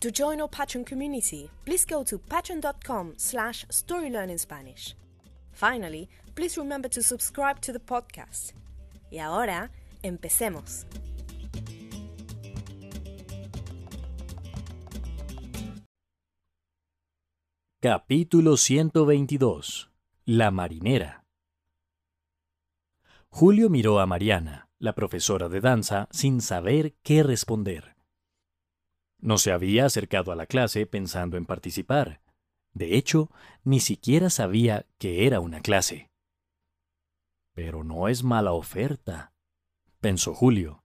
To join our Patreon community, please go to patreon.com slash storylearningspanish. Finally, please remember to subscribe to the podcast. Y ahora, empecemos. Capítulo 122. La marinera. Julio miró a Mariana, la profesora de danza, sin saber qué responder. No se había acercado a la clase pensando en participar. De hecho, ni siquiera sabía que era una clase. Pero no es mala oferta, pensó Julio.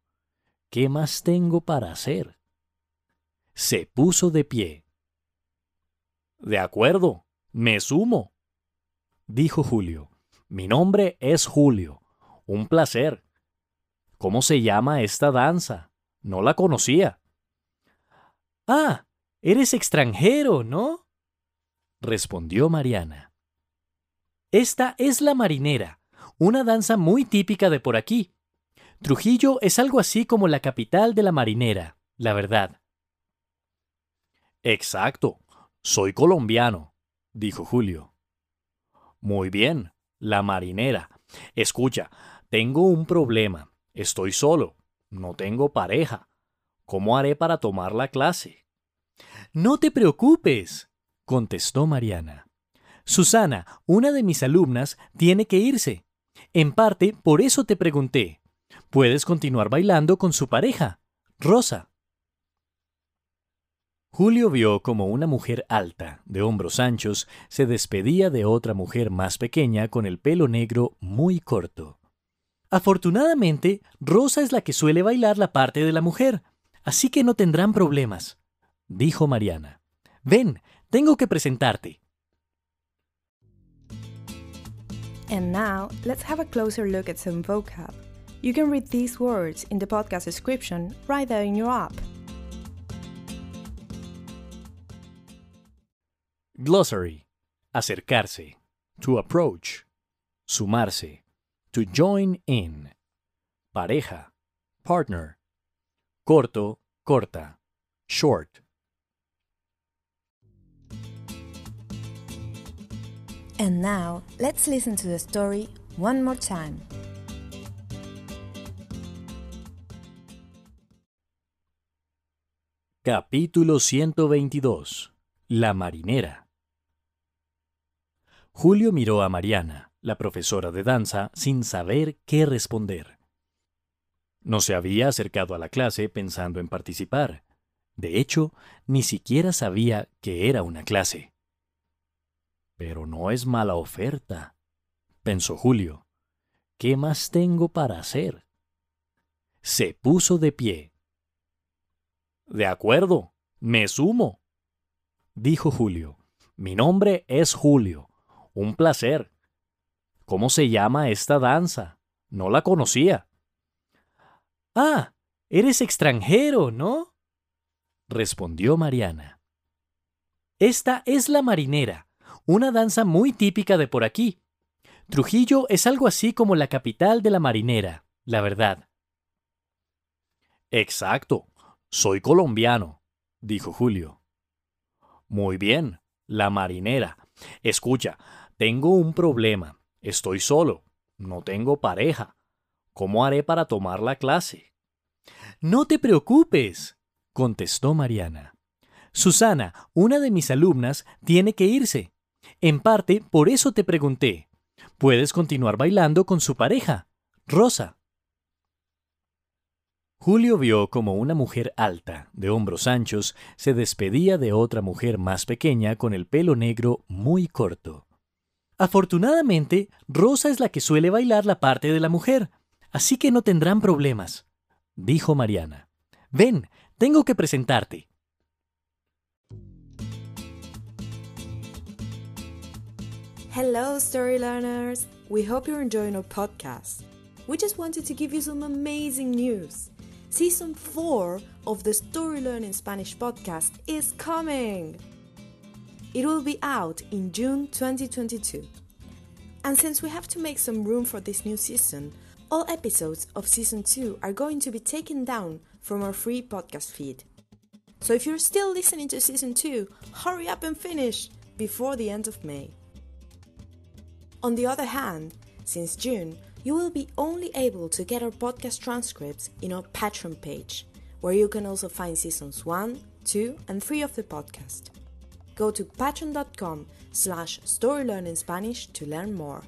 ¿Qué más tengo para hacer? Se puso de pie. De acuerdo, me sumo, dijo Julio. Mi nombre es Julio. Un placer. ¿Cómo se llama esta danza? No la conocía. Ah, eres extranjero, ¿no? respondió Mariana. Esta es la marinera, una danza muy típica de por aquí. Trujillo es algo así como la capital de la marinera, la verdad. Exacto, soy colombiano, dijo Julio. Muy bien, la marinera. Escucha, tengo un problema. Estoy solo. No tengo pareja. ¿Cómo haré para tomar la clase? No te preocupes, contestó Mariana. Susana, una de mis alumnas, tiene que irse. En parte, por eso te pregunté. Puedes continuar bailando con su pareja, Rosa. Julio vio como una mujer alta, de hombros anchos, se despedía de otra mujer más pequeña con el pelo negro muy corto. Afortunadamente, Rosa es la que suele bailar la parte de la mujer, así que no tendrán problemas, dijo Mariana. Ven, tengo que presentarte. And now, let's have a closer look at some vocab. You can read these words in the podcast description right there in your app. Glossary. Acercarse. To approach. Sumarse. To join in. Pareja. Partner. Corto, corta. Short. And now, let's listen to the story one more time. Capítulo 122. La marinera. Julio miró a Mariana, la profesora de danza, sin saber qué responder. No se había acercado a la clase pensando en participar. De hecho, ni siquiera sabía que era una clase. Pero no es mala oferta, pensó Julio. ¿Qué más tengo para hacer? Se puso de pie. De acuerdo, me sumo, dijo Julio. Mi nombre es Julio. Un placer. ¿Cómo se llama esta danza? No la conocía. Ah, eres extranjero, ¿no? respondió Mariana. Esta es la marinera, una danza muy típica de por aquí. Trujillo es algo así como la capital de la marinera, la verdad. Exacto, soy colombiano, dijo Julio. Muy bien, la marinera. Escucha, tengo un problema. Estoy solo. No tengo pareja. ¿Cómo haré para tomar la clase? No te preocupes, contestó Mariana. Susana, una de mis alumnas, tiene que irse. En parte, por eso te pregunté. Puedes continuar bailando con su pareja, Rosa. Julio vio como una mujer alta, de hombros anchos, se despedía de otra mujer más pequeña con el pelo negro muy corto. Afortunadamente, Rosa es la que suele bailar la parte de la mujer, así que no tendrán problemas, dijo Mariana. Ven, tengo que presentarte. Hello, story learners! We hope you're enjoying our podcast. We just wanted to give you some amazing news. Season 4 of the Story Learning Spanish podcast is coming! It will be out in June 2022. And since we have to make some room for this new season, all episodes of Season 2 are going to be taken down from our free podcast feed. So if you're still listening to Season 2, hurry up and finish before the end of May. On the other hand, since June, you will be only able to get our podcast transcripts in our Patreon page, where you can also find seasons 1, 2, and 3 of the podcast. Go to patreon.com slash storylearningspanish to learn more.